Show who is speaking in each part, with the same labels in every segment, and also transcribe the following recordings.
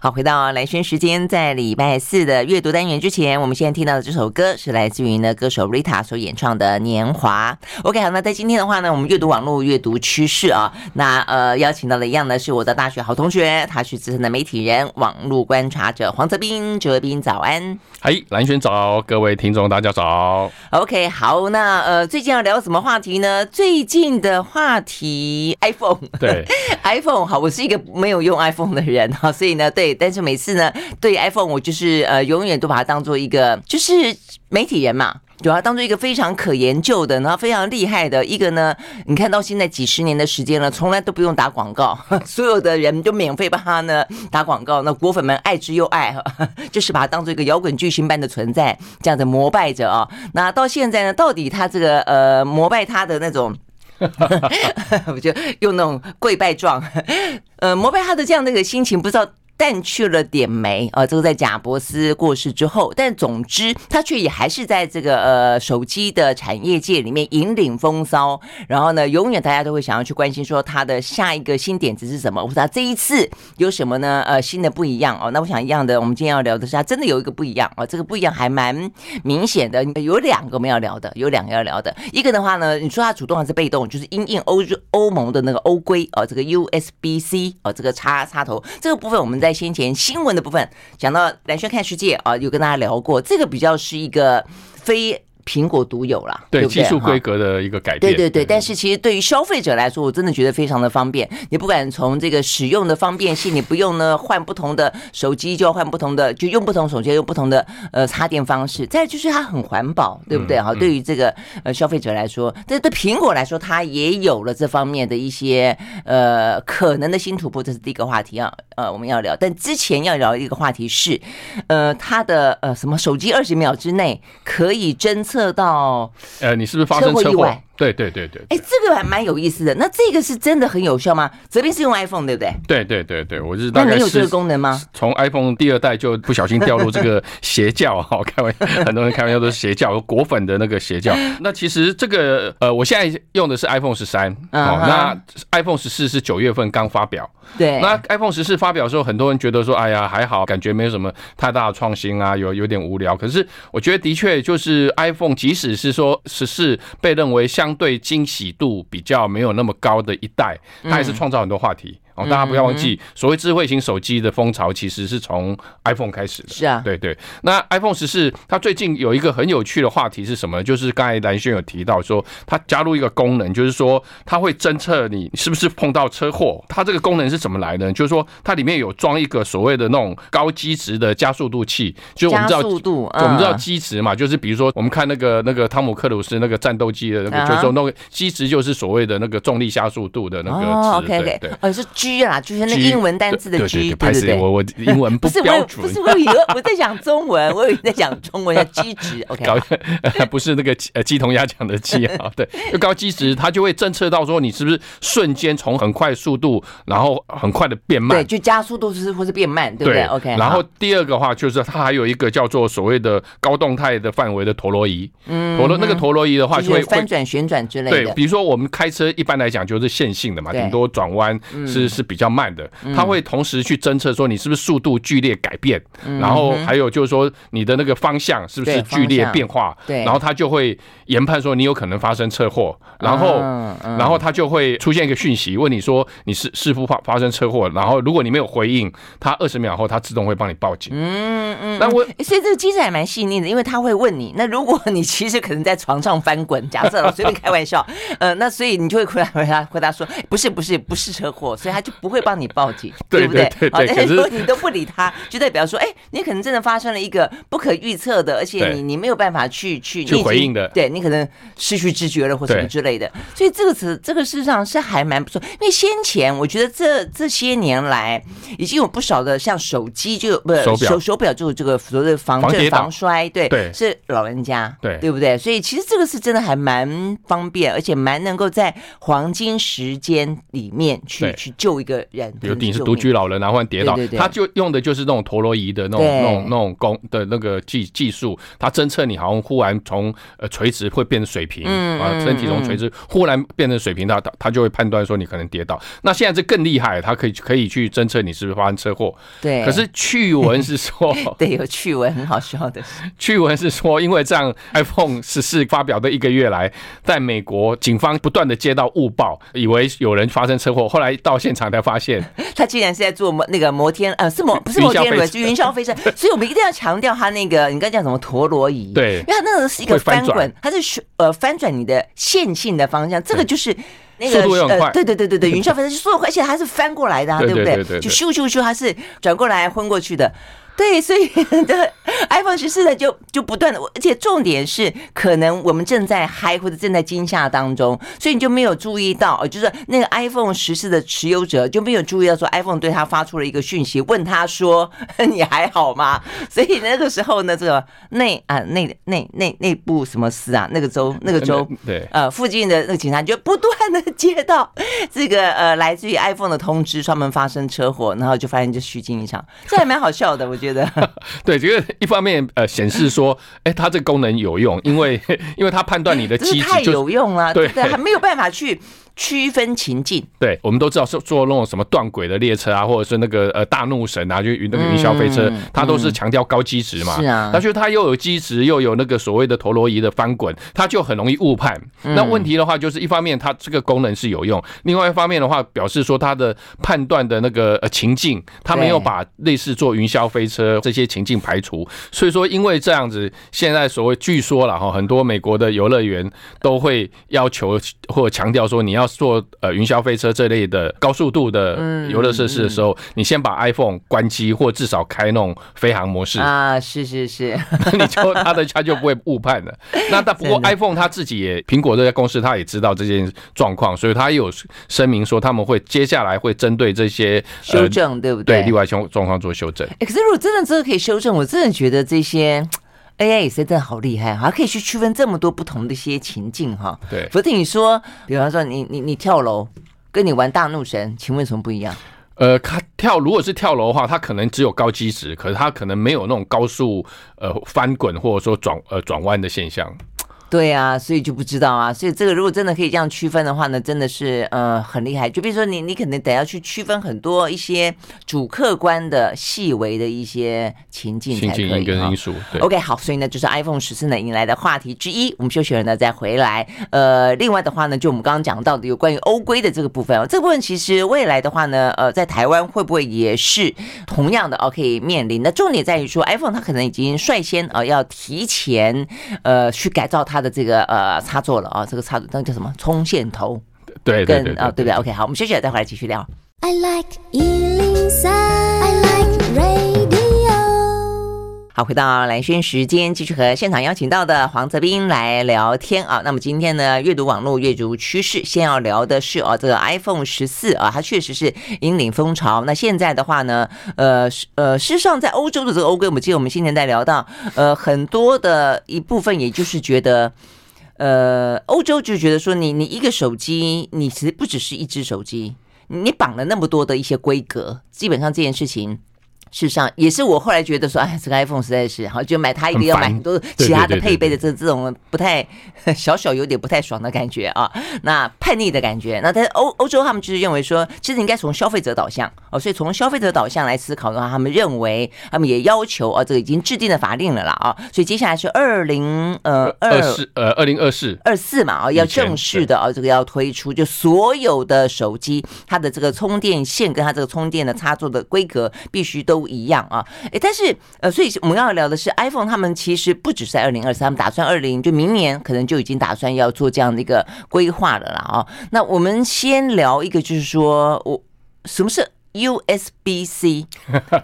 Speaker 1: 好，回到来轩时间，在礼拜四的阅读单元之前，我们现在听到的这首歌是来自于呢歌手 Rita 所演唱的《年华》。OK，好，那在今天的话呢，我们阅读网络阅读趋势啊，那呃邀请到的一样呢是我的大学好同学，他是资深的媒体人、网络观察者黄泽斌，泽斌早安。
Speaker 2: 嗨，蓝轩早，各位听众大家早。
Speaker 1: OK，好，那呃最近要聊什么话题呢？最近的话题 iPhone，
Speaker 2: 对，
Speaker 1: iPhone 好，我是一个没有用 iPhone 的人哈，所以呢对。但是每次呢，对 iPhone 我就是呃，永远都把它当做一个，就是媒体人嘛，就把它当做一个非常可研究的，然后非常厉害的一个呢。你看到现在几十年的时间了，从来都不用打广告，所有的人都免费帮他呢打广告。那果粉们爱之又爱，就是把它当做一个摇滚巨星般的存在，这样的膜拜着啊。那到现在呢，到底他这个呃膜拜他的那种。我 就用那种跪拜状，呃，膜拜他的这样的一个心情，不知道。淡去了点没啊，这个在贾伯斯过世之后，但总之他却也还是在这个呃手机的产业界里面引领风骚。然后呢，永远大家都会想要去关心说他的下一个新点子是什么，或者他这一次有什么呢？呃，新的不一样哦。那我想一样的，我们今天要聊的是他真的有一个不一样啊，这个不一样还蛮明显的。有两个我们要聊的，有两个要聊的。一个的话呢，你说他主动还是被动？就是因应欧洲欧盟的那个欧规哦，这个 USB C 哦，这个插插头这个部分我们在。在先前新闻的部分讲到蓝轩看世界啊，有跟大家聊过，这个比较是一个非。苹果独有啦，
Speaker 2: 对，对，对技术规格的一个改变，
Speaker 1: 对对对。但是其实对于消费者来说，我真的觉得非常的方便。你不管从这个使用的方便性，你不用呢换不同的手机就要换不同的，就用不同手机用不同的呃插电方式。再就是它很环保，对不对？哈、嗯，对于这个呃消费者来说，这对苹果来说，它也有了这方面的一些呃可能的新突破。这是第一个话题啊，呃，我们要聊。但之前要聊一个话题是，呃，它的呃什么手机二十秒之内可以侦测。测到，
Speaker 2: 呃，你是不是发生车祸？对对对对，
Speaker 1: 哎，这个还蛮有意思的。那这个是真的很有效吗？泽斌是用 iPhone 对不对？
Speaker 2: 对对对对，我是大概是。
Speaker 1: 那能有这个功能吗？
Speaker 2: 从 iPhone 第二代就不小心掉入这个邪教 哈，开玩笑，很多人开玩笑都是邪教，果粉的那个邪教。那其实这个呃，我现在用的是 iPhone 十三，哦，那 iPhone 十四是九月份刚发表。
Speaker 1: 对。
Speaker 2: 那 iPhone 十四发表的时候，很多人觉得说，哎呀还好，感觉没有什么太大的创新啊，有有点无聊。可是我觉得的确就是 iPhone，即使是说十四被认为相对惊喜度比较没有那么高的一代，他也是创造很多话题。哦，大家不要忘记，所谓智慧型手机的风潮其实是从 iPhone 开始的。
Speaker 1: 是啊，
Speaker 2: 对对。那 iPhone 十四它最近有一个很有趣的话题是什么？就是刚才蓝轩有提到说，它加入一个功能，就是说它会侦测你是不是碰到车祸。它这个功能是怎么来的？就是说它里面有装一个所谓的那种高机值的加速度器，就是我们知道，我们知道机值嘛，就是比如说我们看那个那个汤姆克鲁斯那个战斗机的那个，就是说那个机值就是所谓的那个重力加速度的那个值。对对对，
Speaker 1: 哦是。G 啊，就是那个英文单字的 G，对对对，
Speaker 2: 我我英文不标准，
Speaker 1: 不是我以为我在讲中文，我以为在讲中文叫机值，OK，
Speaker 2: 不是那个呃鸡同鸭讲的鸡啊，对，就高机值，它就会侦测到说你是不是瞬间从很快速度，然后很快的变慢，
Speaker 1: 对，就加速度是或是变慢，对不对？OK，
Speaker 2: 然后第二个话就是它还有一个叫做所谓的高动态的范围的陀螺仪，嗯，陀螺那个陀螺仪的话就会
Speaker 1: 翻转旋转之类的，
Speaker 2: 对，比如说我们开车一般来讲就是线性的嘛，顶多转弯是是比较慢。的，它会同时去侦测说你是不是速度剧烈改变，然后还有就是说你的那个方向是不是剧烈变化，对，然后它就会研判说你有可能发生车祸，然后然后它就会出现一个讯息问你说你是是否发发生车祸，然后如果你没有回应，它二十秒后它自动会帮你报警。嗯嗯，那我
Speaker 1: 所以这个机制还蛮细腻的，因为它会问你，那如果你其实可能在床上翻滚，假设我随便开玩笑，呃，那所以你就会回答回答回答说不是不是不是车祸，所以他就不会。帮你报警，对不对？好，但是说你都不理他，就代表说，哎，你可能真的发生了一个不可预测的，而且你你没有办法去去
Speaker 2: 去回应的，
Speaker 1: 对，你可能失去知觉了或什么之类的。所以这个词，这个事实上是还蛮不错。因为先前我觉得这这些年来，已经有不少的像手机就不是手手表，就有这个所谓的防震防摔，对对，是老人家，对对不对？所以其实这个是真的还蛮方便，而且蛮能够在黄金时间里面去去救。救一个人，
Speaker 2: 比如你是独居老人然后忽然跌倒，
Speaker 1: 对对对，
Speaker 2: 他就用的就是那种陀螺仪的那种那种那种工的那个技技术，他侦测你好像忽然从呃垂直会变成水平，嗯，啊，身体从垂直忽然变成水平，他他他就会判断说你可能跌倒。那现在这更厉害，他可以可以去侦测你是不是发生车祸。
Speaker 1: 对，
Speaker 2: 可是趣闻是说，
Speaker 1: 对，有趣闻很好笑的。
Speaker 2: 趣闻是说，因为这样，iPhone 十四发表的一个月来，在美国警方不断的接到误报，以为有人发生车祸，后来到现场才发现，
Speaker 1: 他竟然是在做摩那个摩天呃，是摩不是摩天轮，是云霄飞车。所以我们一定要强调他那个，你刚才讲什么陀螺仪？
Speaker 2: 对，
Speaker 1: 因为他那个是一个翻滚，它是呃翻转你的线性的方向，这个就是那个呃，对对对对对，云霄飞车速度快，而且它是翻过来的，啊，对不对？就咻咻咻，它是转过来昏过去的。对，所以的 iPhone 十四呢，就就不断的，而且重点是，可能我们正在嗨或者正在惊吓当中，所以你就没有注意到，就是那个 iPhone 十四的持有者就没有注意到说，iPhone 对他发出了一个讯息，问他说：“ 你还好吗？”所以那个时候呢，这个内啊内内内内部什么司啊，那个州那个州
Speaker 2: 对
Speaker 1: 呃附近的那个警察就不断的接到 这个呃来自于 iPhone 的通知，说他们发生车祸，然后就发现就虚惊一场，这还蛮好笑的，我觉得。
Speaker 2: 对，这个一方面呃显示说，哎，它这个功能有用，因为 因为它判断你的 机制
Speaker 1: 太有用了，
Speaker 2: 对，
Speaker 1: 还没有办法去。区分情境，
Speaker 2: 对，我们都知道是坐那种什么断轨的列车啊，或者是那个呃大怒神啊，就云那个云霄飞车，它都是强调高机值嘛。是啊，但是它又有机值，又有那个所谓的陀螺仪的翻滚，它就很容易误判。那问题的话，就是一方面它这个功能是有用，另外一方面的话，表示说它的判断的那个呃情境，它没有把类似坐云霄飞车这些情境排除。所以说，因为这样子，现在所谓据说了哈，很多美国的游乐园都会要求或者强调说你要。做呃云霄飞车这类的高速度的游乐设施的时候，你先把 iPhone 关机，或至少开那种飞行模式
Speaker 1: 啊，是是是，
Speaker 2: 那 你就他的他就不会误判了。那但不过 iPhone 他自己也苹果这家公司他也知道这件状况，所以他也有声明说他们会接下来会针对这些
Speaker 1: 修正，对不对？
Speaker 2: 对，例外状状况做修正。
Speaker 1: 可是如果真的这个可以修正，我真的觉得这些。AI 也是真的好厉害，还可以去区分这么多不同的一些情境哈。
Speaker 2: 对，
Speaker 1: 否则你说，比方说你你你跳楼，跟你玩大怒神，请问有什么不一样？
Speaker 2: 呃，他跳如果是跳楼的话，它可能只有高机值，可是它可能没有那种高速呃翻滚或者说转呃转弯的现象。
Speaker 1: 对啊，所以就不知道啊。所以这个如果真的可以这样区分的话呢，真的是呃很厉害。就比如说你你可能得要去区分很多一些主客观的细微的一些情境才可以。
Speaker 2: 跟因素。对。
Speaker 1: OK，好，所以呢就是 iPhone 十四呢迎来的话题之一。我们休息了呢再回来。呃，另外的话呢，就我们刚刚讲到的有关于欧规的这个部分哦，这个部分其实未来的话呢，呃，在台湾会不会也是同样的哦可以面临？那重点在于说 iPhone 它可能已经率先啊、呃、要提前呃去改造它。它的这个呃插座了啊，这个插座那个叫什么？充线头，
Speaker 2: 对对对啊，
Speaker 1: 对不对？OK，好，我们休息了，再回来继续聊。I like 好，回到蓝轩时间，继续和现场邀请到的黄泽斌来聊天啊。那么今天呢，阅读网络，阅读趋势，先要聊的是啊，这个 iPhone 十四啊，它确实是引领风潮。那现在的话呢，呃呃，事实上在欧洲的这个欧规，我们记得我们今天在聊到，呃，很多的一部分，也就是觉得，呃，欧洲就觉得说，你你一个手机，你其实不只是一只手机，你绑了那么多的一些规格，基本上这件事情。事实上，也是我后来觉得说，哎，这个 iPhone 实在是好，就买它一个要买很多其他的配备的这这种不太 小小有点不太爽的感觉啊，那叛逆的感觉。那在欧欧洲，他们就是认为说，其实应该从消费者导向哦，所以从消费者导向来思考的话，他们认为他们也要求啊，这个已经制定了法令了啦啊，所以接下来是二零呃二
Speaker 2: 四呃二零二四
Speaker 1: 二四嘛啊，要正式的啊，这个要推出，就所有的手机它的这个充电线跟它这个充电的插座的规格必须都。不一样啊，哎，但是呃，所以我们要聊的是 iPhone，他们其实不只是在二零二三，他们打算二零就明年可能就已经打算要做这样的一个规划了啦啊。那我们先聊一个，就是说我什么是 USB C，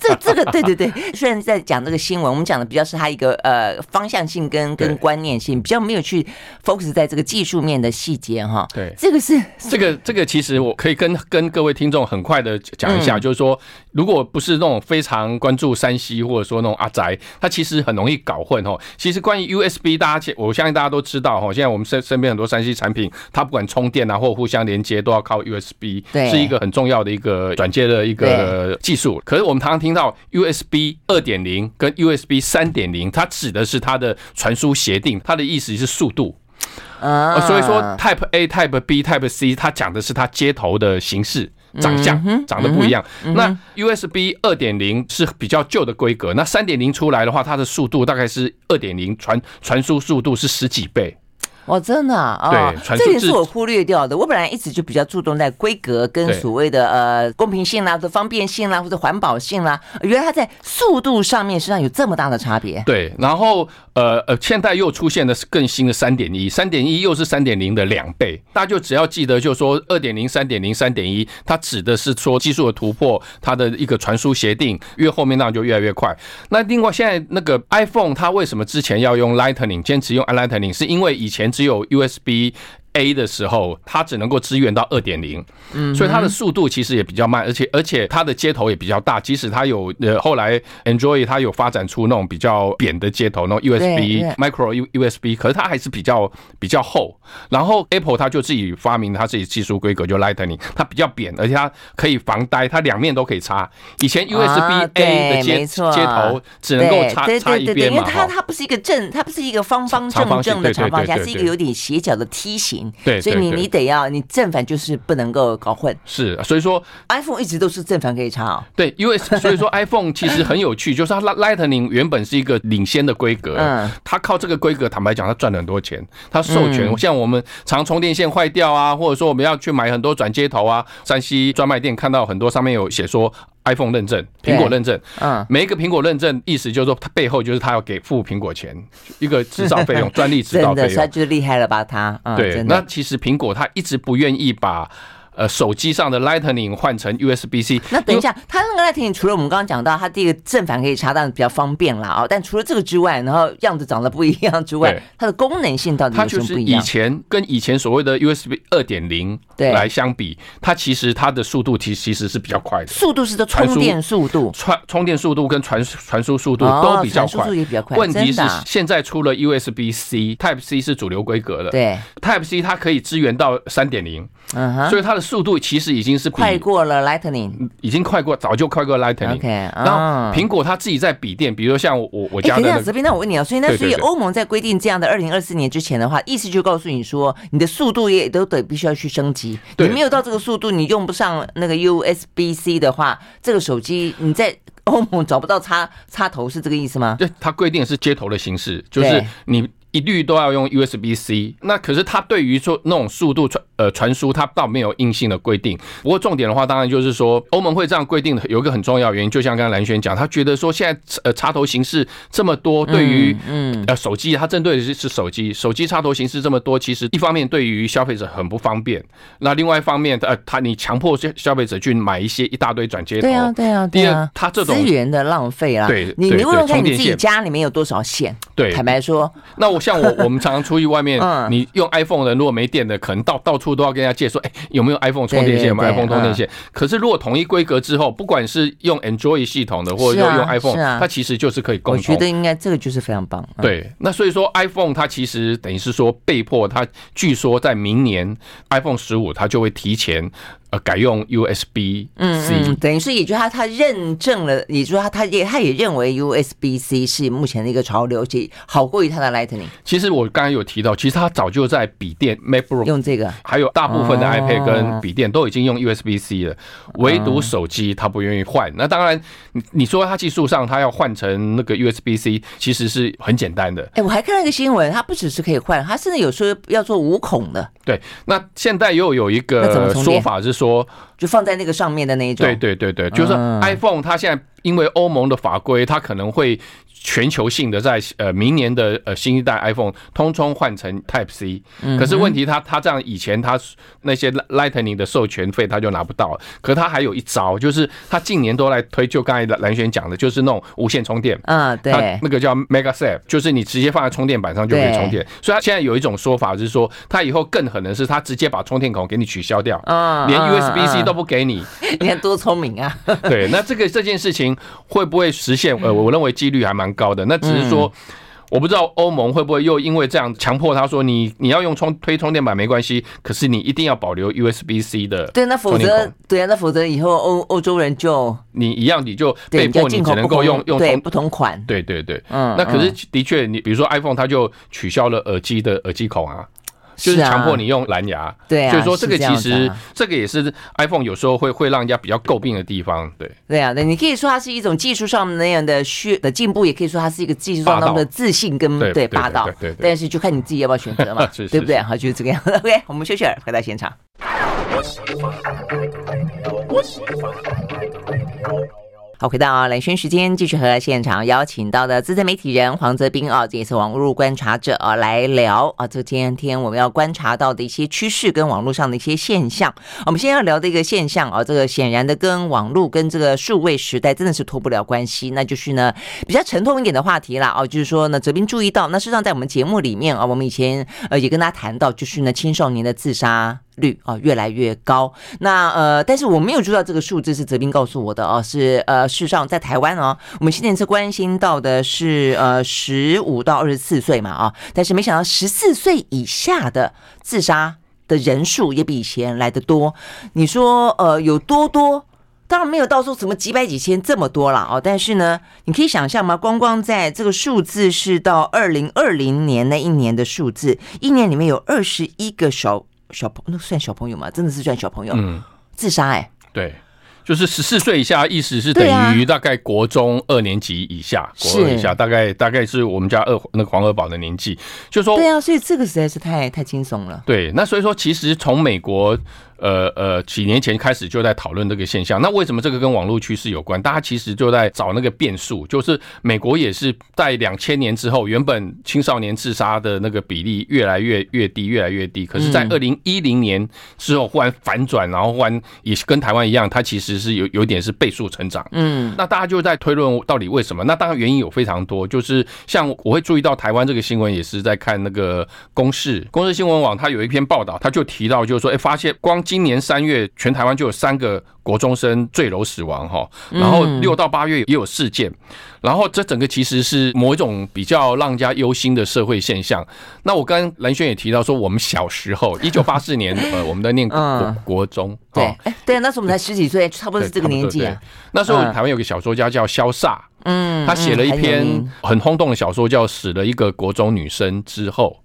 Speaker 1: 这这个对对对，虽然在讲这个新闻，我们讲的比较是它一个呃方向性跟跟观念性，比较没有去 focus 在这个技术面的细节哈。
Speaker 2: 对，
Speaker 1: 这个是
Speaker 2: 这个这个其实我可以跟跟各位听众很快的讲一下，就是说，如果不是那种非常关注山西或者说那种阿宅，他其实很容易搞混哦。其实关于 USB，大家我相信大家都知道哈，现在我们身身边很多山西产品，它不管充电啊或互相连接都要靠 USB，是一个很重要的一个转接的一个技术。可是我们常常听到 USB 二点零跟 USB 三点零，它指的是它的传输协定，它的意思是速度。啊，所以说 Type A、Type B、Type C，它讲的是它接头的形式、长相长得不一样。那 USB 二点零是比较旧的规格，那三点零出来的话，它的速度大概是二点零传传输速度是十几倍。
Speaker 1: 哦，真的啊，对，这也是我忽略掉的。我本来一直就比较注重在规格跟所谓的呃公平性啦，或者方便性啦，或者环保性啦。原来它在速度上面实际上有这么大的差别。
Speaker 2: 对，然后呃呃，现在又出现的是更新的三点一，三点一又是三点零的两倍。大家就只要记得，就是说二点零、三点零、三点一，它指的是说技术的突破，它的一个传输协定，越后面当然就越来越快。那另外现在那个 iPhone 它为什么之前要用 Lightning，坚持用 Lightning，是因为以前。只有 USB。A 的时候，它只能够支援到二点零，嗯，所以它的速度其实也比较慢，而且而且它的接头也比较大。即使它有呃后来 Android 它有发展出那种比较扁的接头，那种 USB Micro U USB，可是它还是比较比较厚。然后 Apple 它就自己发明它自己技术规格，就 Lightning，它比较扁，而且它可以防呆，它两面都可以插。以前 USB A 的接接头只能够插插一边嘛，
Speaker 1: 因为它它不是一个正，它不是一个方方正正的长方形，是一个有点斜角的梯形。
Speaker 2: 对，
Speaker 1: 所以你你得要你正反就是不能够搞混。
Speaker 2: 是，所以说
Speaker 1: iPhone 一直都是正反可以插哦。
Speaker 2: 对，因为 所以说 iPhone 其实很有趣，就是它 Lightning 原本是一个领先的规格，嗯，它靠这个规格，坦白讲，它赚了很多钱。它授权，像我们常充电线坏掉啊，或者说我们要去买很多转接头啊山西专卖店看到很多上面有写说。iPhone 认证，苹果认证，嗯，每一个苹果认证，意思就是说，它背后就是他要给付苹果钱，一个制造费用，专利制造费用，
Speaker 1: 他就厉害了吧？他，
Speaker 2: 对，那其实苹果它一直不愿意把。呃，手机上的 Lightning 换成 USB-C。
Speaker 1: 那等一下，它那个 Lightning 除了我们刚刚讲到它第一个正反可以插，但是比较方便啦啊。但除了这个之外，然后样子长得不一样之外，它的功能性到底有什么不一样？
Speaker 2: 以前跟以前所谓的 USB 二点零来相比，它其实它的速度其其实是比较快的。
Speaker 1: 速度是的，充电速度、
Speaker 2: 传充电速度跟传传输速度都比较快。问题是现在出了 USB-C Type C 是主流规格的，对 Type C 它可以支援到三点零，所以它的。速度其实已经是
Speaker 1: 快过了 Lightning，
Speaker 2: 已经快过，早就快过 Lightning。OK，然后苹果它自己在笔电，比如说像我我家的。哎，这边
Speaker 1: 那我问你啊，所以那所以欧盟在规定这样的二零二四年之前的话，意思就告诉你说，你的速度也都得必须要去升级。你没有到这个速度，你用不上那个 USB-C 的话，这个手机你在欧盟找不到插插头，是这个意思吗？
Speaker 2: 对，它规定是接头的形式，就是你。一律都要用 USB-C，那可是它对于说那种速度传呃传输，它倒没有硬性的规定。不过重点的话，当然就是说欧盟会这样规定的，有一个很重要原因，就像刚刚蓝轩讲，他觉得说现在呃插头形式这么多，对于嗯呃手机，它针对的是是手机，手机插头形式这么多，其实一方面对于消费者很不方便，那另外一方面呃他你强迫消消费者去买一些一大堆转接头，
Speaker 1: 对啊对啊，第二
Speaker 2: 他这种
Speaker 1: 资源的浪费啊，
Speaker 2: 对，
Speaker 1: 你你问问看你自己家里面有多少线？
Speaker 2: 对，
Speaker 1: 坦白说，
Speaker 2: 那我。像我，我们常常出去外面，你用 iPhone 的，如果没电的，可能到到处都要跟人家借说，哎，有没有 iPhone 充电线？有没有 iPhone 充电线？可是如果统一规格之后，不管是用 Android 系统的，或者用 iPhone，它其实就是可以共通。
Speaker 1: 我觉得应该这个就是非常棒。
Speaker 2: 对，那所以说 iPhone 它其实等于是说被迫，它据说在明年 iPhone 十五它就会提前。改用 USB-C，
Speaker 1: 嗯，等于是，也就是他他认证了，也就是他他也他也认为 USB-C 是目前的一个潮流，且好过于他的 Lightning。
Speaker 2: 其实我刚才有提到，其实他早就在笔电 MacBook
Speaker 1: 用这个，
Speaker 2: 还有大部分的 iPad 跟笔电都已经用 USB-C 了，唯独手机他不愿意换。那当然，你你说他技术上他要换成那个 USB-C，其实是很简单的。
Speaker 1: 哎，我还看到一个新闻，它不只是可以换，它甚至有时候要做无孔的。
Speaker 2: 对，那现在又有一个说法是说。说
Speaker 1: 就放在那个上面的那一种，
Speaker 2: 对对对对，就是 iPhone 它现在因为欧盟的法规，它可能会。全球性的在呃明年的呃新一代 iPhone 通通换成 Type C，可是问题它它这样以前它那些 Lightning 的授权费它就拿不到，可它还有一招，就是它近年都来推，就刚才蓝轩讲的，就是那种无线充电，
Speaker 1: 嗯，对，
Speaker 2: 那个叫 MagSafe，就是你直接放在充电板上就可以充电，所以他现在有一种说法是说，它以后更狠的是它直接把充电孔给你取消掉，嗯，连 USB C 都不给你，
Speaker 1: 你看多聪明啊！
Speaker 2: 对，那这个这件事情会不会实现？呃，我认为几率还蛮高的，那只是说，我不知道欧盟会不会又因为这样强迫他说，你你要用充推充电板没关系，可是你一定要保留 USB C 的。
Speaker 1: 对，那否则对啊，那否则以后欧欧洲人就
Speaker 2: 你一样，你就被迫你只能够用用
Speaker 1: 对不同款。
Speaker 2: 对对对，嗯，那可是的确，你比如说 iPhone，它就取消了耳机的耳机孔啊。就是强迫你用蓝牙，
Speaker 1: 对啊，
Speaker 2: 所以说这个其实这个也是 iPhone 有时候会会让人家比较诟病的地方，对。
Speaker 1: 对啊，那你可以说它是一种技术上那样的需的进步，也可以说它是一个技术上那么的自信跟对霸道，对。但是就看你自己要不要选择嘛，对不对？好，就是这个样子。OK，我们休息儿回到现场。好，回到啊，蓝轩时间，继续和现场邀请到的资深媒体人黄泽斌啊，这也是网络观察者啊，来聊啊，这今天我们要观察到的一些趋势跟网络上的一些现象。我们先要聊的一个现象啊，这个显然的跟网络跟这个数位时代真的是脱不了关系，那就是呢比较沉痛一点的话题啦啊，就是说呢，泽斌注意到，那事实上在我们节目里面啊，我们以前呃也跟他谈到，就是呢青少年的自杀。率啊越来越高，那呃，但是我没有注意到这个数字是泽斌告诉我的哦，是呃，事实上在台湾哦，我们现在是关心到的是呃十五到二十四岁嘛啊，但是没想到十四岁以下的自杀的人数也比以前来的多。你说呃有多多？当然没有到说什么几百几千这么多了哦，但是呢，你可以想象吗？光光在这个数字是到二零二零年那一年的数字，一年里面有二十一个小。小朋那算小朋友吗？真的是算小朋友？嗯，自杀哎、欸，
Speaker 2: 对，就是十四岁以下，意思是等于大概国中二年级以下，国二以下，大概大概是我们家二那个黄二宝的年纪，就说
Speaker 1: 对啊，所以这个实在是太太轻松了。
Speaker 2: 对，那所以说，其实从美国。呃呃，几年前开始就在讨论这个现象。那为什么这个跟网络趋势有关？大家其实就在找那个变数，就是美国也是在两千年之后，原本青少年自杀的那个比例越来越越低，越来越低。可是，在二零一零年之后忽然反转，然后忽然也是跟台湾一样，它其实是有有点是倍数成长。嗯，那大家就在推论到底为什么？那当然原因有非常多，就是像我会注意到台湾这个新闻，也是在看那个公视公视新闻网，它有一篇报道，它就提到就是说，哎，发现光。今年三月，全台湾就有三个国中生坠楼死亡哈，然后六到八月也有事件，然后这整个其实是某一种比较让人家忧心的社会现象。那我跟蓝轩也提到说，我们小时候 一九八四年，呃，我们在念国国中，
Speaker 1: 对，对，那时候我们才十几岁，差不多是这个年纪啊。
Speaker 2: 那时候台湾有个小说家叫萧飒，嗯，他写了一篇很轰动的小说，叫《死了一个国中女生之后》。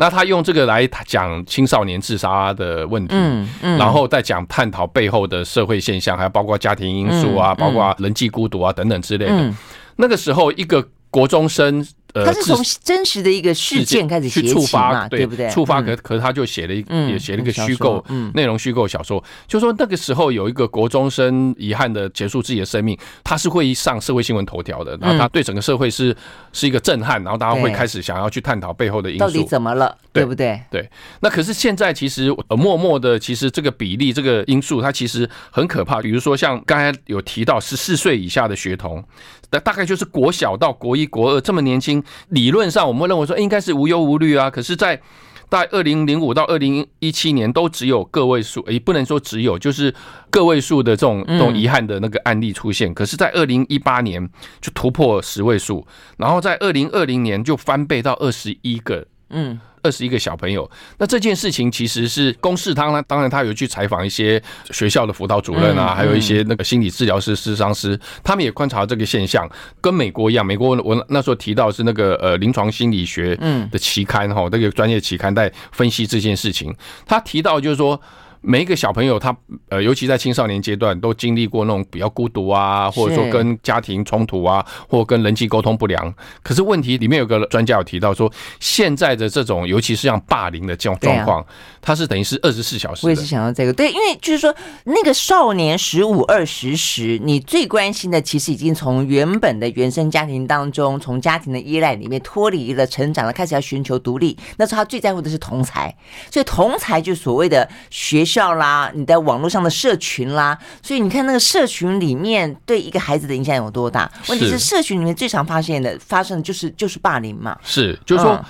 Speaker 2: 那他用这个来讲青少年自杀的问题，嗯嗯，然后再讲探讨背后的社会现象，还有包括家庭因素啊，包括人际孤独啊等等之类的。那个时候，一个国中生。呃，
Speaker 1: 他是从真实的一个事件开始去触发，对不对？
Speaker 2: 触发，可可是他就写了一也写了一个虚构内容虚构小说，就说那个时候有一个国中生遗憾的结束自己的生命，他是会上社会新闻头条的，然后他对整个社会是是一个震撼，然后大家会开始想要去探讨背后的因素，
Speaker 1: 到底怎么了，对不对？
Speaker 2: 对。那可是现在其实呃默默的，其实这个比例这个因素它其实很可怕。比如说像刚才有提到十四岁以下的学童，那大概就是国小到国一国二这么年轻。理论上，我们会认为说应该是无忧无虑啊。可是，在大概二零零五到二零一七年，都只有个位数，也不能说只有，就是个位数的这种这种遗憾的那个案例出现。可是，在二零一八年就突破十位数，然后在二零二零年就翻倍到二十一个。嗯。二十一个小朋友，那这件事情其实是公示他呢，当然他有去采访一些学校的辅导主任啊，还有一些那个心理治疗师、师商师，他们也观察这个现象，跟美国一样。美国我那时候提到是那个呃临床心理学的期刊哈，那个专业期刊在分析这件事情。他提到就是说，每一个小朋友他呃，尤其在青少年阶段，都经历过那种比较孤独啊，或者说跟家庭冲突啊，或跟人际沟通不良。可是问题里面有个专家有提到说，现在的这种，尤其是像霸凌的这种状况，它是等于是二十四小时。
Speaker 1: 我也是想到这个，对，因为就是说那个少年十五二十时，你最关心的其实已经从原本的原生家庭当中，从家庭的依赖里面脱离了，成长了，开始要寻求独立。那时候他最在乎的是同才，所以同才就所谓的学校啦，你在网络上的社群啦，所以你看那个社群里面对一个孩子的影响有多大？问题是社群里面最常发现的发生的就是就是霸凌嘛。
Speaker 2: 是，就是说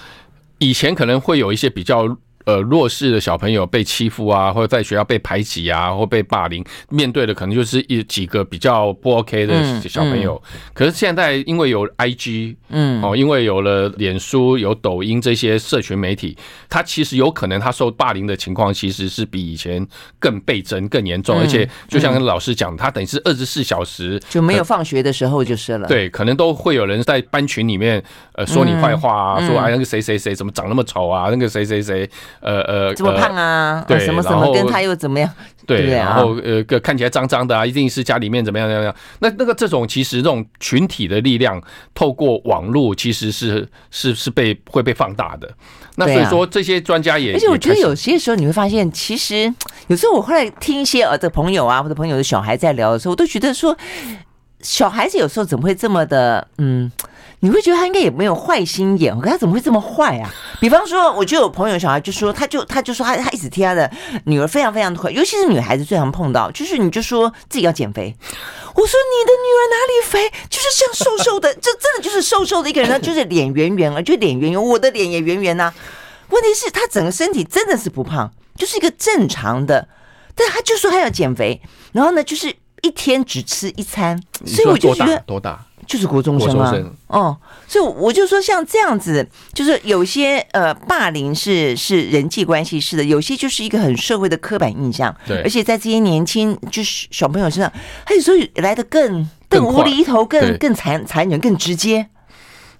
Speaker 2: 以前可能会有一些比较。呃，弱势的小朋友被欺负啊，或者在学校被排挤啊，或被霸凌，面对的可能就是一几个比较不 OK 的小朋友。嗯嗯、可是现在因为有 IG，嗯，哦，因为有了脸书、有抖音这些社群媒体，他其实有可能他受霸凌的情况其实是比以前更倍增、更严重。嗯、而且就像跟老师讲，他等于是二十四小时
Speaker 1: 就没有放学的时候就是了。
Speaker 2: 对，可能都会有人在班群里面呃说你坏话啊，嗯、说哎那个谁谁谁怎么长那么丑啊，那个谁谁谁。呃呃，
Speaker 1: 这么胖啊？
Speaker 2: 对，
Speaker 1: 什么什么，跟他又怎么样？
Speaker 2: 对，然后呃，个看起来脏脏的啊，一定是家里面怎么样怎么样？那那个这种其实这种群体的力量，透过网络其实是是是被会被放大的。那所以说这些专家也，
Speaker 1: 而且我觉得有些时候你会发现，其实有时候我后来听一些呃的朋友啊，或者朋友的小孩在聊的时候，我都觉得说，小孩子有时候怎么会这么的嗯？你会觉得他应该也没有坏心眼，可他怎么会这么坏啊？比方说，我就有朋友小孩就说，他就他就说他他一直替他的女儿非常非常的快，尤其是女孩子最常碰到，就是你就说自己要减肥，我说你的女儿哪里肥，就是像瘦瘦的，这真的就是瘦瘦的一个人，呢，就是脸圆圆啊，就脸圆圆，我的脸也圆圆呐。问题是，他整个身体真的是不胖，就是一个正常的，但他就说他要减肥，然后呢，就是一天只吃一餐，所以我就觉得
Speaker 2: 多大？
Speaker 1: 就是国中生啊，哦，所以我就说像这样子，就是有些呃霸凌是是人际关系式的，有些就是一个很社会的刻板印象，对，而且在这些年轻就是小朋友身上，他有时候来的更更无厘头，更更残残忍，更直接。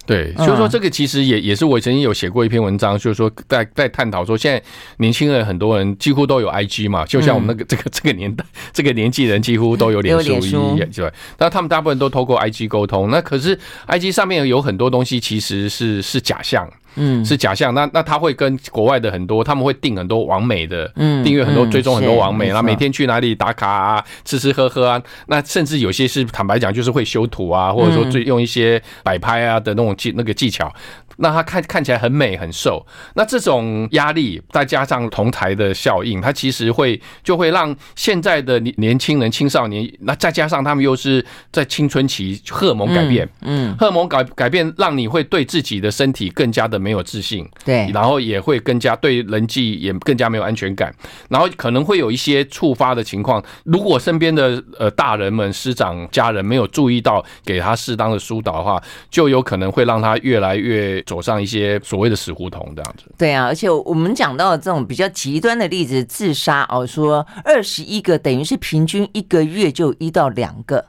Speaker 2: 对，所以说这个其实也也是我曾经有写过一篇文章，就是说在在探讨说，现在年轻人很多人几乎都有 IG 嘛，就像我们那个 这个这个年代这个年纪人几乎都有脸书一样，对。那他们大部分都透过 IG 沟通，那可是 IG 上面有很多东西其实是是假象。嗯，是假象。那那他会跟国外的很多，他们会订很多网美的，嗯，订阅很多，追踪很多网美，然后每天去哪里打卡啊，吃吃喝喝啊。那甚至有些是坦白讲，就是会修图啊，或者说最用一些摆拍啊的那种技那个技巧。那他看看起来很美很瘦，那这种压力再加上同台的效应，它其实会就会让现在的年年轻人青少年，那再加上他们又是在青春期荷尔蒙改变，嗯，荷尔蒙改改变，让你会对自己的身体更加的没有自信，对，然后也会更加对人际也更加没有安全感，然后可能会有一些触发的情况，如果身边的呃大人们、师长、家人没有注意到，给他适当的疏导的话，就有可能会让他越来越。走上一些所谓的死胡同这样子，
Speaker 1: 对啊，而且我们讲到这种比较极端的例子，自杀哦，说二十一个等于是平均一个月就一到两个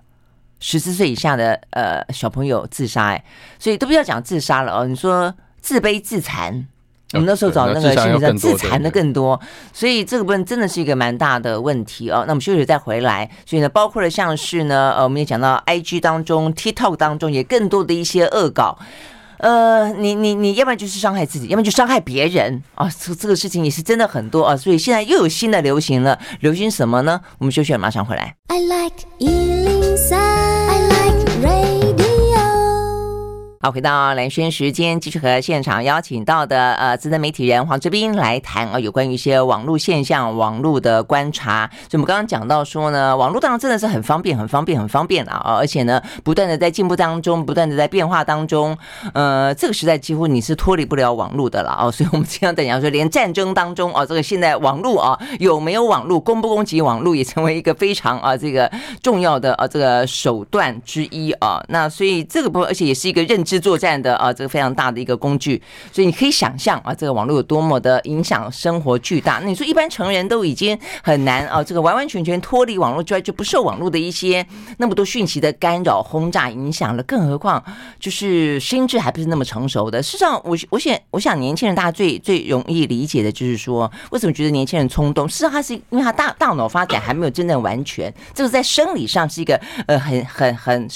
Speaker 1: 十四岁以下的呃小朋友自杀，哎，所以都不要讲自杀了哦，你说自卑自残，我们那时候找那个心理上自残的更多，所以这个部分真的是一个蛮大的问题哦。那我们休息再回来，所以呢，包括了像是呢，呃，我们也讲到 IG 当中、TikTok 当中也更多的一些恶搞。呃，你你你要不然就是伤害自己，要不然就伤害别人啊！这这个事情也是真的很多啊，所以现在又有新的流行了，流行什么呢？我们休息，马上回来。I like 103。I like Ray 好，回到蓝轩时间，继续和现场邀请到的呃资深媒体人黄志斌来谈啊，有关于一些网络现象、网络的观察。就我们刚刚讲到说呢，网络当然真的是很方便、很方便、很方便啊，而且呢，不断的在进步当中，不断的在变化当中。呃，这个时代几乎你是脱离不了网络的了啊，所以我们经常在讲说，连战争当中啊，这个现在网络啊有没有网络，攻不攻击网络，也成为一个非常啊这个重要的啊这个手段之一啊。那所以这个不，而且也是一个认知。知作战的啊，这个非常大的一个工具。所以你可以想象啊，这个网络有多么的影响生活巨大。那你说一般成人都已经很难啊，这个完完全全脱离网络之外，就不受网络的一些那么多讯息的干扰、轰炸影响了。更何况就是心智还不是那么成熟的。事实上，我我想我想年轻人大家最最容易理解的就是说，为什么觉得年轻人冲动？事实上，他是因为他大大脑发展还没有真正完全，这个在生理上是一个呃很很很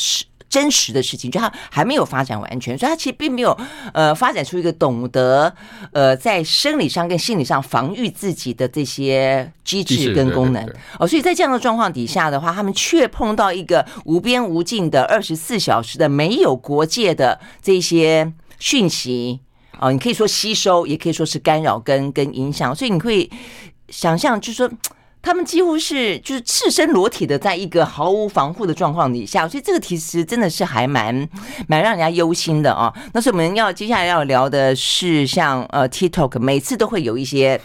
Speaker 1: 真实的事情，就他还没有发展完全，所以他其实并没有呃发展出一个懂得呃在生理上跟心理上防御自己的这些机制跟功能哦，所以在这样的状况底下的话，他们却碰到一个无边无尽的二十四小时的没有国界的这些讯息哦，你可以说吸收，也可以说是干扰跟跟影响，所以你会想象就是说。他们几乎是就是赤身裸体的，在一个毫无防护的状况底下，所以这个其实真的是还蛮蛮让人家忧心的啊。那所以我们要接下来要聊的是，像呃 TikTok 每次都会有一些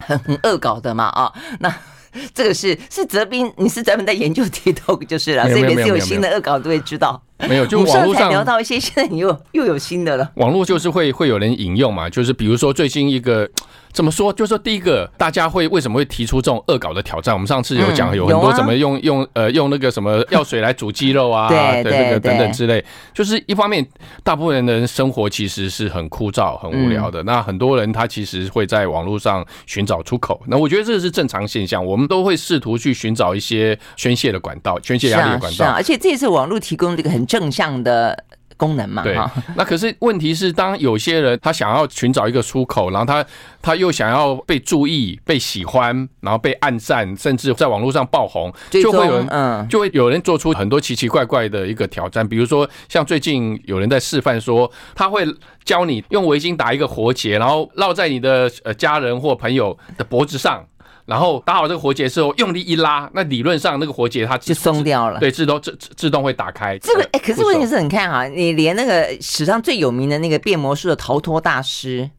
Speaker 1: 很 很恶搞的嘛啊。那 这个是是泽斌，你是专门在研究 TikTok 就是了，所以每次有新的恶搞都会知道。
Speaker 2: 没有，就网络上
Speaker 1: 聊到一些，现在你又又有新的了。
Speaker 2: 网络就是会会有人引用嘛，就是比如说最近一个。怎么说？就是说，第一个，大家会为什么会提出这种恶搞的挑战？我们上次有讲，有很多怎么用用呃用那个什么 药水来煮鸡肉啊，对对对等等之类。就是一方面，大部分人的生活其实是很枯燥、很无聊的。那很多人他其实会在网络上寻找出口。那我觉得这是正常现象，我们都会试图去寻找一些宣泄的管道、宣泄压力的管道。
Speaker 1: 而且这也是网络提供这个很正向的。功能嘛，
Speaker 2: 对。那可是问题是，当有些人他想要寻找一个出口，然后他他又想要被注意、被喜欢，然后被暗赞，甚至在网络上爆红，就会有人，嗯，就会有人做出很多奇奇怪怪的一个挑战。比如说，像最近有人在示范说，他会教你用围巾打一个活结，然后绕在你的呃家人或朋友的脖子上。然后打好这个活结之后，用力一拉，那理论上那个活结它就松掉了，对，自动自自动会打开。
Speaker 1: 这个哎，可是问题是你看哈，你连那个史上最有名的那个变魔术的逃脱大师。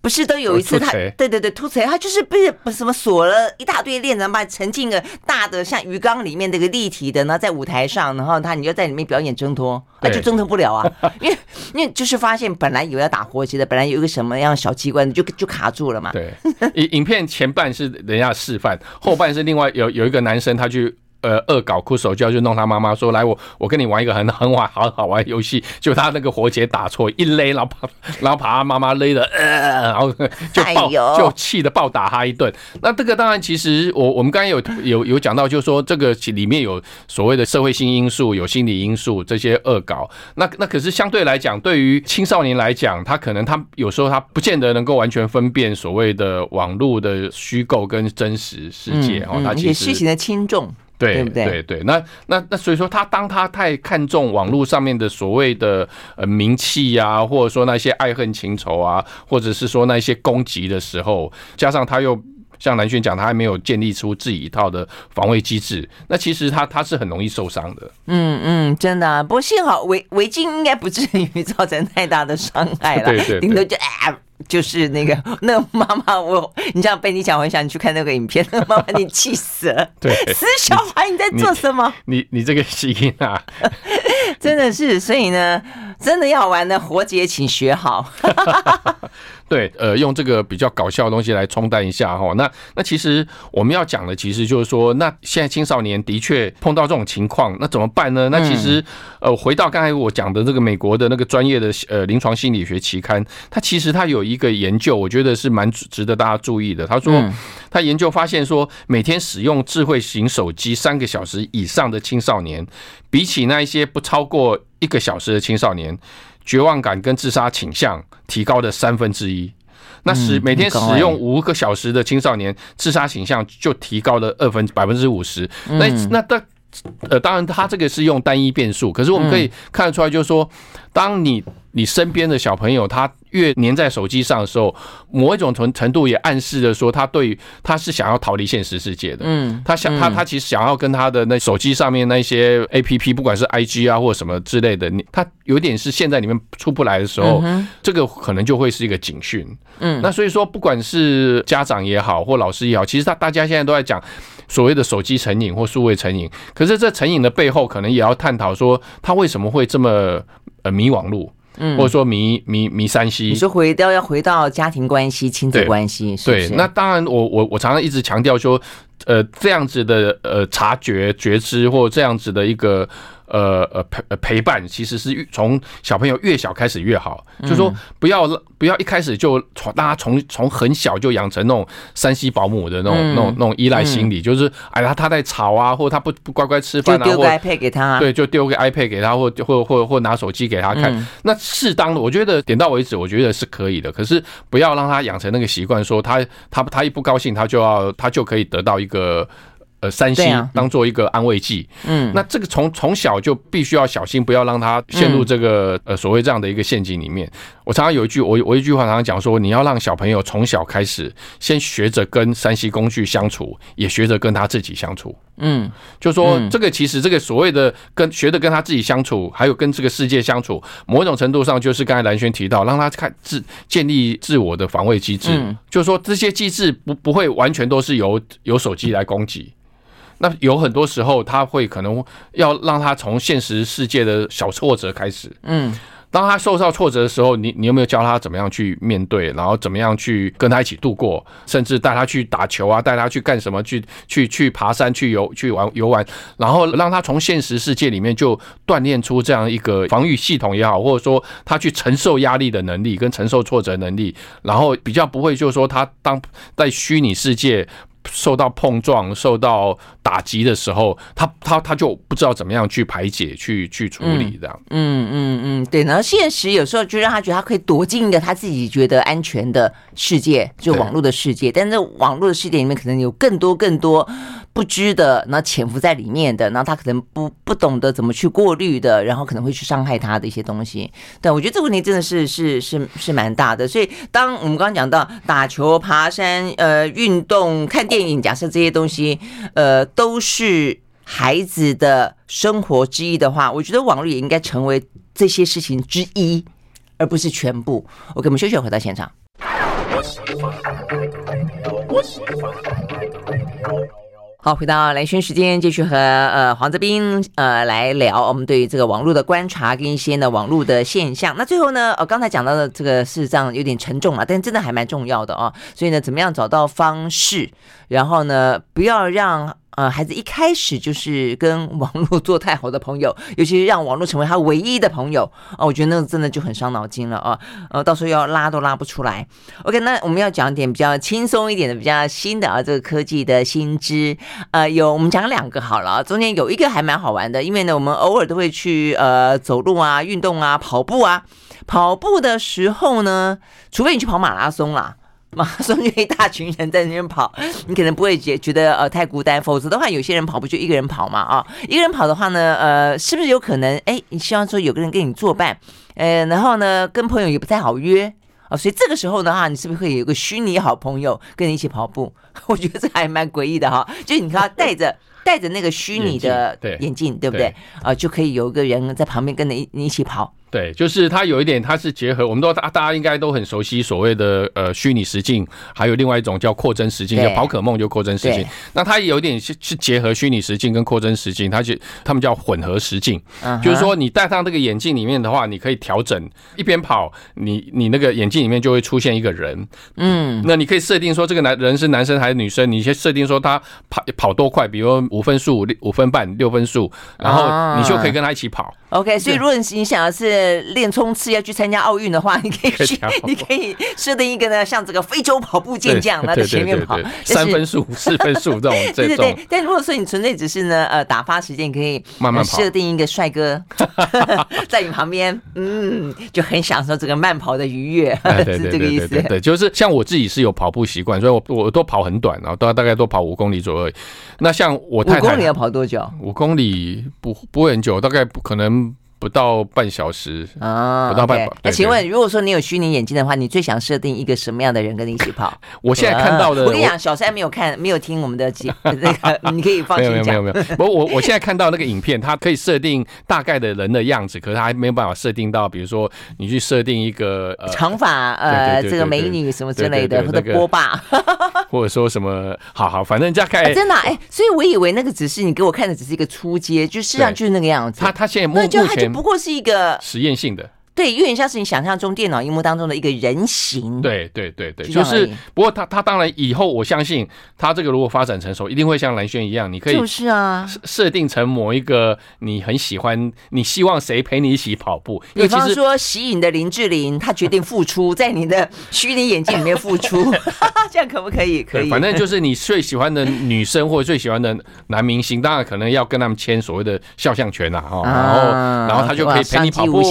Speaker 1: 不是都有一次他，对对对，突锤，他就是被什么锁了一大堆链子，把沉进个大的像鱼缸里面那个立体的，然后在舞台上，然后他你就在里面表演挣脱，那就挣脱不了啊，因为因为就是发现本来以为要打活结的，本来有一个什么样小机关就就卡住了嘛。对，
Speaker 2: 影影片前半是人家示范，后半是另外有有一个男生他去。呃，恶搞哭手就要去弄他妈妈，说来我我跟你玩一个很很玩好好玩游戏，就他那个活结打错一勒，然后把然后把他妈妈勒的呃，然后就暴就气的暴打他一顿。那这个当然其实我我们刚才有有有讲到，就是说这个里面有所谓的社会性因素，有心理因素这些恶搞。那那可是相对来讲，对于青少年来讲，他可能他有时候他不见得能够完全分辨所谓的网络的虚构跟真实世界哦，他其实
Speaker 1: 事情的轻重。
Speaker 2: 对对对，对，那那那所以说，他当他太看重网络上面的所谓的呃名气呀，或者说那些爱恨情仇啊，或者是说那些攻击的时候，加上他又像南轩讲，他还没有建立出自己一套的防卫机制，那其实他他是很容易受伤的。
Speaker 1: 嗯嗯，真的啊，不过幸好围围巾应该不至于 造成太大的伤害了，对对，顶多就啊。就是那个 那个妈妈，我你这样被你讲，我很想你去看那个影片。那 个妈妈，你气死了！对，死小孩，你在做什么？
Speaker 2: 你你，你这个声音啊，
Speaker 1: 真的是，所以呢，真的要玩的活结，请学好。
Speaker 2: 对，呃，用这个比较搞笑的东西来冲淡一下哈。那那其实我们要讲的，其实就是说，那现在青少年的确碰到这种情况，那怎么办呢？那其实，呃，回到刚才我讲的这个美国的那个专业的呃临床心理学期刊，它其实它有一个研究，我觉得是蛮值得大家注意的。他说，他研究发现说，每天使用智慧型手机三个小时以上的青少年，比起那一些不超过一个小时的青少年。绝望感跟自杀倾向提高了三分之一，那使每天使用五个小时的青少年自杀倾向就提高了二分百分之五十。那那的呃，当然他这个是用单一变数，可是我们可以看得出来，就是说，当你你身边的小朋友他。越粘在手机上的时候，某一种程程度也暗示着说，他对于他是想要逃离现实世界的。嗯，他想他他其实想要跟他的那手机上面那些 APP，不管是 IG 啊或者什么之类的，你他有点是现在里面出不来的时候，这个可能就会是一个警讯。嗯，那所以说，不管是家长也好，或老师也好，其实他大家现在都在讲所谓的手机成瘾或数位成瘾。可是这成瘾的背后，可能也要探讨说，他为什么会这么呃迷网路。嗯，或者说迷迷迷三 C。
Speaker 1: 你说回到要回到家庭关系、亲子关系，
Speaker 2: 对，那当然我，我我我常常一直强调说，呃，这样子的呃察觉觉知或这样子的一个。呃呃陪陪伴其实是从小朋友越小开始越好，就是说不要不要一开始就从大家从从很小就养成那种山西保姆的那种那种那种依赖心理，就是哎呀他在吵啊，或他不不乖乖吃饭啊，
Speaker 1: 丢个 iPad 给他，
Speaker 2: 对，就丢个 iPad 给他，或或或或拿手机给他看。那适当的，我觉得点到为止，我觉得是可以的。可是不要让他养成那个习惯，说他他他一不高兴，他就要他就可以得到一个。呃，三星当做一个安慰剂，嗯，那这个从从小就必须要小心，不要让他陷入这个呃所谓这样的一个陷阱里面。我常常有一句，我我一句话常常讲说，你要让小朋友从小开始先学着跟三 C 工具相处，也学着跟他自己相处。嗯，就说这个其实这个所谓的跟学着跟他自己相处，还有跟这个世界相处，某种程度上就是刚才蓝轩提到，让他看自建立自我的防卫机制。就是说这些机制不不会完全都是由由手机来攻击。那有很多时候，他会可能要让他从现实世界的小挫折开始。嗯，当他受到挫折的时候，你你有没有教他怎么样去面对，然后怎么样去跟他一起度过，甚至带他去打球啊，带他去干什么，去去去爬山，去游去玩游玩，然后让他从现实世界里面就锻炼出这样一个防御系统也好，或者说他去承受压力的能力跟承受挫折能力，然后比较不会就是说他当在虚拟世界。受到碰撞、受到打击的时候，他他他就不知道怎么样去排解、去去处理这样。
Speaker 1: 嗯嗯嗯，对。然后现实有时候就让他觉得他可以躲进一个他自己觉得安全的世界，就网络的世界。但是网络的世界里面可能有更多更多不知的，然后潜伏在里面的，然后他可能不不懂得怎么去过滤的，然后可能会去伤害他的一些东西。但我觉得这个问题真的是是是是蛮大的。所以当我们刚刚讲到打球、爬山、呃运动、看电电影，假设这些东西呃都是孩子的生活之一的话，我觉得网络也应该成为这些事情之一，而不是全部。OK，我们休息，回到现场。好，回到兰萱时间，继续和呃黄泽斌呃来聊我们对于这个网络的观察跟一些呢网络的现象。那最后呢，呃刚才讲到的这个事实上有点沉重啊，但真的还蛮重要的哦。所以呢，怎么样找到方式，然后呢，不要让。呃，孩子一开始就是跟网络做太好的朋友，尤其是让网络成为他唯一的朋友啊，我觉得那个真的就很伤脑筋了啊。呃，到时候要拉都拉不出来。OK，那我们要讲点比较轻松一点的、比较新的啊，这个科技的新知。呃，有我们讲两个好了，中间有一个还蛮好玩的，因为呢，我们偶尔都会去呃走路啊、运动啊、跑步啊。跑步的时候呢，除非你去跑马拉松啦。马拉松就一大群人在那边跑，你可能不会觉觉得呃太孤单。否则的话，有些人跑步就一个人跑嘛啊，一个人跑的话呢，呃，是不是有可能哎，你希望说有个人跟你作伴，呃，然后呢，跟朋友也不太好约啊，所以这个时候的话，你是不是会有个虚拟好朋友跟你一起跑步？我觉得这还蛮诡异的哈，就是你看戴着 戴着那个虚拟的眼镜，对不对啊？就可以有一个人在旁边跟你你一起跑。
Speaker 2: 对，就是它有一点，它是结合，我们都大大家应该都很熟悉所谓的呃虚拟实境，还有另外一种叫扩增实境，叫宝可梦就扩增实境。那它有一点是是结合虚拟实境跟扩增实境，它就他们叫混合实境，就是说你戴上这个眼镜里面的话，你可以调整一边跑，你你那个眼镜里面就会出现一个人，嗯，那你可以设定说这个男人是男生还是女生，你先设定说他跑跑多快，比如说五分速、五分半、六分速，然后你就可以跟他一起跑。
Speaker 1: OK，所以如果你想要是练冲刺要去参加奥运的话，你可以去，你可以设定一个呢，像这个非洲跑步健将，他在前面跑，
Speaker 2: 三分速、四分速这种。对对对。
Speaker 1: 但如果说你纯粹只是呢，呃，打发时间，可以慢慢跑，设定一个帅哥 在你旁边，嗯，就很享受这个慢跑的愉悦，是这个意思。
Speaker 2: 对，就是像我自己是有跑步习惯，所以我我都跑很短，然后都大概都跑五公里左右。那像我太太，
Speaker 1: 五公里要跑多久？
Speaker 2: 五公里不不会很久，大概不可能。不到半小时啊，不到半。
Speaker 1: 那请问，如果说你有虚拟眼镜的话，你最想设定一个什么样的人跟你一起跑？
Speaker 2: 我现在看到的，
Speaker 1: 我跟你讲，小三没有看，没有听我们的节那个，你可以放心讲。
Speaker 2: 没有没有没有。不，我我现在看到那个影片，它可以设定大概的人的样子，可是它还没有办法设定到，比如说你去设定一个
Speaker 1: 长发呃这个美女什么之类的，或者波霸，
Speaker 2: 或者说什么，好好，反正这样看。
Speaker 1: 真的哎，所以我以为那个只是你给我看的，只是一个初阶，就实际上就是那个样子。
Speaker 2: 他他现在目目前。
Speaker 1: 不过是一个
Speaker 2: 实验性的，
Speaker 1: 对，有点像是你想象中电脑荧幕当中的一个人形。
Speaker 2: 对对对对，就是。不过他他当然以后我相信他这个如果发展成熟，一定会像蓝轩一样，你可以
Speaker 1: 就是啊，
Speaker 2: 设定成某一个你很喜欢，你希望谁陪你一起跑步？因为
Speaker 1: 比方说吸引的林志玲，她决定付出，在你的虚拟眼镜里面付出，这样可不可以？可以。
Speaker 2: 反正就是你最喜欢的女生或者最喜欢的男明星，当然可能要跟他们签所谓的肖像权呐，哈，然后然后他就可以陪你跑步，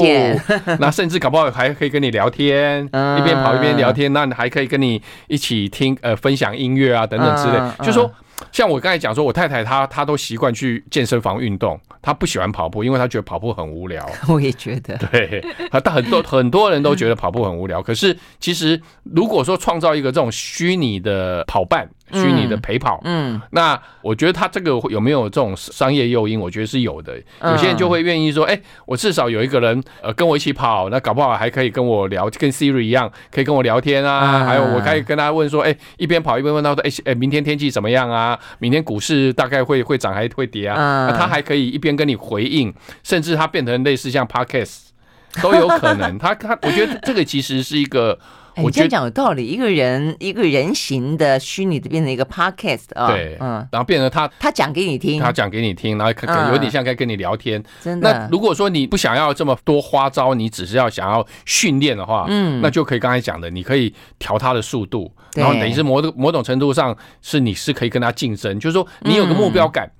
Speaker 2: 那甚至搞不好还可以跟你聊天，一边跑一边聊天，那你还可以跟你一起听呃分享音乐啊等等之类，就说。像我刚才讲说，我太太她她都习惯去健身房运动，她不喜欢跑步，因为她觉得跑步很无聊。
Speaker 1: 我也觉得，
Speaker 2: 对，但很多很多人都觉得跑步很无聊。可是其实如果说创造一个这种虚拟的跑伴。虚拟的陪跑，嗯，嗯，那我觉得他这个有没有这种商业诱因？我觉得是有的。有些人就会愿意说，哎、欸，我至少有一个人，呃，跟我一起跑，那搞不好还可以跟我聊，跟 Siri 一样，可以跟我聊天啊。还有，我可以跟他问说，哎、欸，一边跑一边问他说，哎、欸，哎，明天天气怎么样啊？明天股市大概会会涨还会跌啊？他还可以一边跟你回应，甚至他变成类似像 Podcast 都有可能。他他，我觉得这个其实是一个。
Speaker 1: 我这样讲有道理，一个人一个人形的虚拟的变成一个 podcast 啊，
Speaker 2: 对，嗯，然后变成他
Speaker 1: 他讲给你听，
Speaker 2: 他讲给你听，然后可能有点像在跟你聊天，
Speaker 1: 真的。
Speaker 2: 那如果说你不想要这么多花招，你只是要想要训练的话，嗯，那就可以刚才讲的，你可以调他的速度，然后等于是某种某种程度上是你是可以跟他竞争，就是说你有个目标感。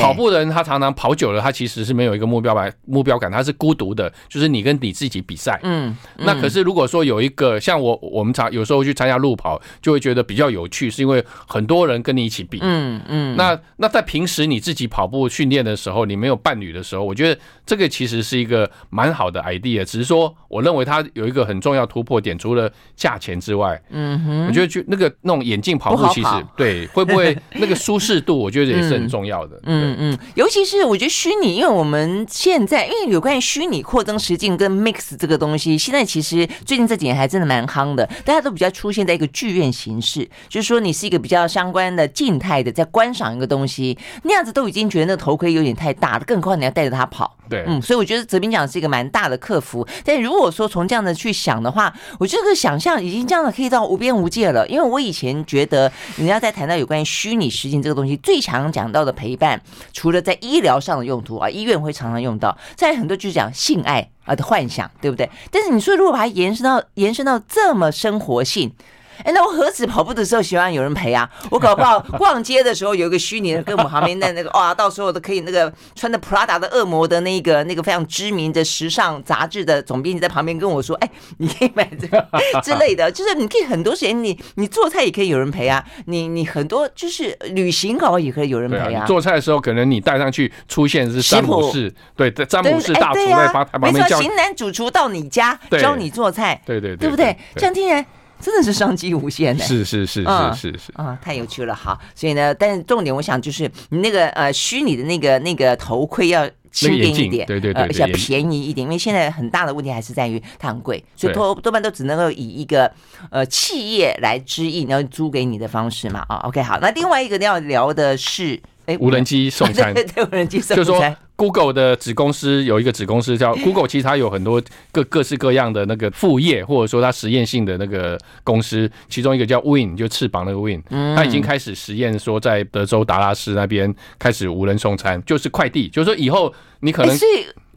Speaker 2: 跑步的人，他常常跑久了，他其实是没有一个目标感，目标感，他是孤独的，就是你跟你自己比赛。嗯，那可是如果说有一个像我，我们常有时候去参加路跑，就会觉得比较有趣，是因为很多人跟你一起比。嗯嗯。那那在平时你自己跑步训练的时候，你没有伴侣的时候，我觉得这个其实是一个蛮好的 idea。只是说，我认为它有一个很重要突破点，除了价钱之外，嗯哼，我觉得就那个那种眼镜跑步，其实对会不会那个舒适度，我觉得也是很重要的。嗯。
Speaker 1: 嗯嗯，尤其是我觉得虚拟，因为我们现在因为有关于虚拟扩增实境跟 mix 这个东西，现在其实最近这几年还真的蛮夯的，大家都比较出现在一个剧院形式，就是说你是一个比较相关的静态的在观赏一个东西，那样子都已经觉得那头盔有点太大了，更何况你要带着它跑。
Speaker 2: 对，
Speaker 1: 嗯，所以我觉得泽斌讲是一个蛮大的克服。但如果说从这样的去想的话，我觉得这个想象已经这样的可以到无边无界了。因为我以前觉得，你要在谈到有关于虚拟实境这个东西，最常讲到的陪伴，除了在医疗上的用途啊，医院会常常用到，在很多就是讲性爱啊的幻想，对不对？但是你说如果把它延伸到延伸到这么生活性。哎，那我何止跑步的时候喜欢有人陪啊？我搞不好 逛街的时候有一个虚拟的跟我们旁边的那个哇，到时候都可以那个穿着 Prada 的恶魔的那个那个非常知名的时尚杂志的总编辑在旁边跟我说：“哎，你可以买这个之类的，就是你可以很多时间你你做菜也可以有人陪啊，你你很多就是旅行搞也可以有人陪啊。
Speaker 2: 做菜的时候可能你带上去出现是詹姆士，对，詹姆士大厨在旁旁边叫，
Speaker 1: 型男主厨到你家教你做菜，
Speaker 2: 对对对，
Speaker 1: 对不对？这样听起来。”真的是商机无限的，
Speaker 2: 是是是是是是
Speaker 1: 啊，太有趣了哈！所以呢，但是重点我想就是你那个呃虚拟的那个那个头盔要轻便一点，
Speaker 2: 对对对，
Speaker 1: 而且要便宜一点，因为现在很大的问题还是在于它很贵，所以多多半都只能够以一个呃企业来支应，然后租给你的方式嘛啊。OK，好，那另外一个要聊的是。
Speaker 2: 哎，无人机送餐，
Speaker 1: 对对，无人机送餐。
Speaker 2: 就是说，Google 的子公司有一个子公司叫 Google，其实它有很多各各式各样的那个副业，或者说它实验性的那个公司，其中一个叫 Wing，就翅膀那个 Wing，它已经开始实验说在德州达拉斯那边开始无人送餐，就是快递，就是说以后你可能是。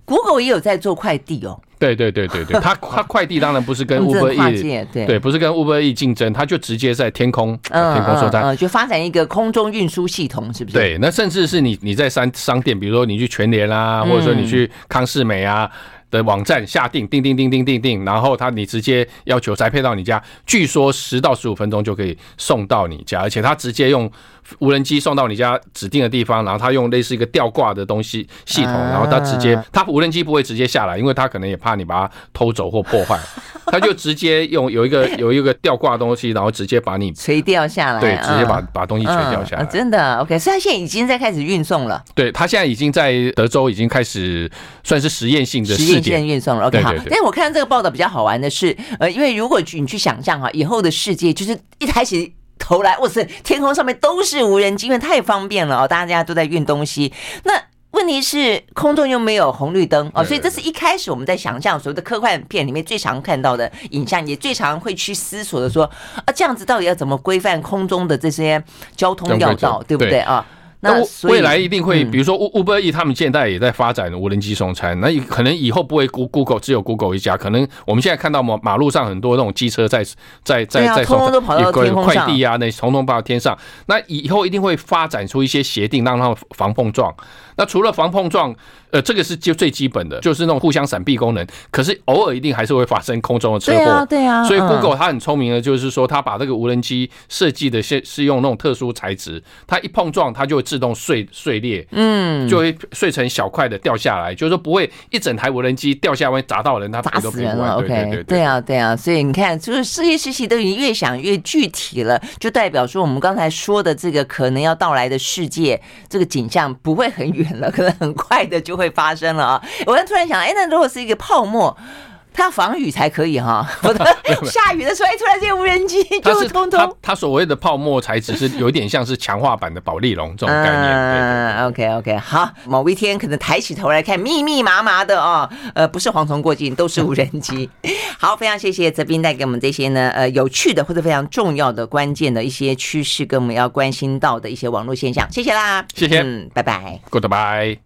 Speaker 1: Google 也有在做快递哦。
Speaker 2: 对对对对对，他他快递当然不是跟 Uber E 对对，不是跟 Uber E 竞争，他就直接在天空天空送餐，
Speaker 1: 就发展一个空中运输系统，是不是？
Speaker 2: 对，那甚至是你你在商商店，比如说你去全联啊，或者说你去康世美啊的网站下订，订订订订订订，然后他你直接要求宅配到你家，据说十到十五分钟就可以送到你家，而且他直接用。无人机送到你家指定的地方，然后他用类似一个吊挂的东西系统，然后他直接，他无人机不会直接下来，因为他可能也怕你把它偷走或破坏，他就直接用有一个有一个吊挂的东西，然后直接把你
Speaker 1: 垂掉下来，
Speaker 2: 对，直接把把东西垂掉下来。
Speaker 1: 真的，OK，所以他现在已经在开始运送了。
Speaker 2: 对，他现在已经在德州已经开始算是实验性的试点
Speaker 1: 运送了。OK，好。但是我看到这个报道比较好玩的是，呃，因为如果你去想象哈，以后的世界就是一开始。头来，哇塞！天空上面都是无人机，因为太方便了哦，大家都在运东西。那问题是空中又没有红绿灯哦，所以这是一开始我们在想象所谓的科幻片里面最常看到的影像，也最常会去思索的说啊，这样子到底要怎么规范空中的这些交通要道，对不对啊？
Speaker 2: 那未来一定会，
Speaker 1: 嗯、
Speaker 2: 比如说 Uber E 他们现在也在发展无人机送餐，那可能以后不会 Google 只有 Google 一家，可能我们现在看到马马路上很多那种机车在在在在送，也快递啊，那通通跑到天上。那以后一定会发展出一些协定，让他们防碰撞。那除了防碰撞，呃，这个是就最基本的，就是那种互相闪避功能。可是偶尔一定还是会发生空中的车祸。
Speaker 1: 对啊，对啊。
Speaker 2: 所以 Google 它很聪明的，就是说它把这个无人机设计的是是用那种特殊材质，它一碰撞它就会自动碎碎裂，嗯，就会碎成小块的掉下来，就是说不会一整台无人机掉下来会砸到人，它
Speaker 1: 砸死人了。
Speaker 2: OK，对对对，
Speaker 1: 对啊，对啊。所以你看，就是世界时期都已经越想越具体了，就代表说我们刚才说的这个可能要到来的世界，这个景象不会很远。了，可能很快的就会发生了啊！我突然想，哎，那如果是一个泡沫，它要防雨才可以哈。我的下雨的时候，哎，突然这些无人机就通通。
Speaker 2: 它它所谓的泡沫材质是有一点像是强化版的保利龙这种概念。
Speaker 1: 嗯，OK OK，好，某一天可能抬起头来看，密密麻麻的哦，呃，不是蝗虫过境，都是无人机。好，非常谢谢泽斌带给我们这些呢，呃，有趣的或者非常重要的关键的一些趋势，跟我们要关心到的一些网络现象。谢谢啦，
Speaker 2: 谢谢，
Speaker 1: 嗯，拜拜
Speaker 2: ，Goodbye。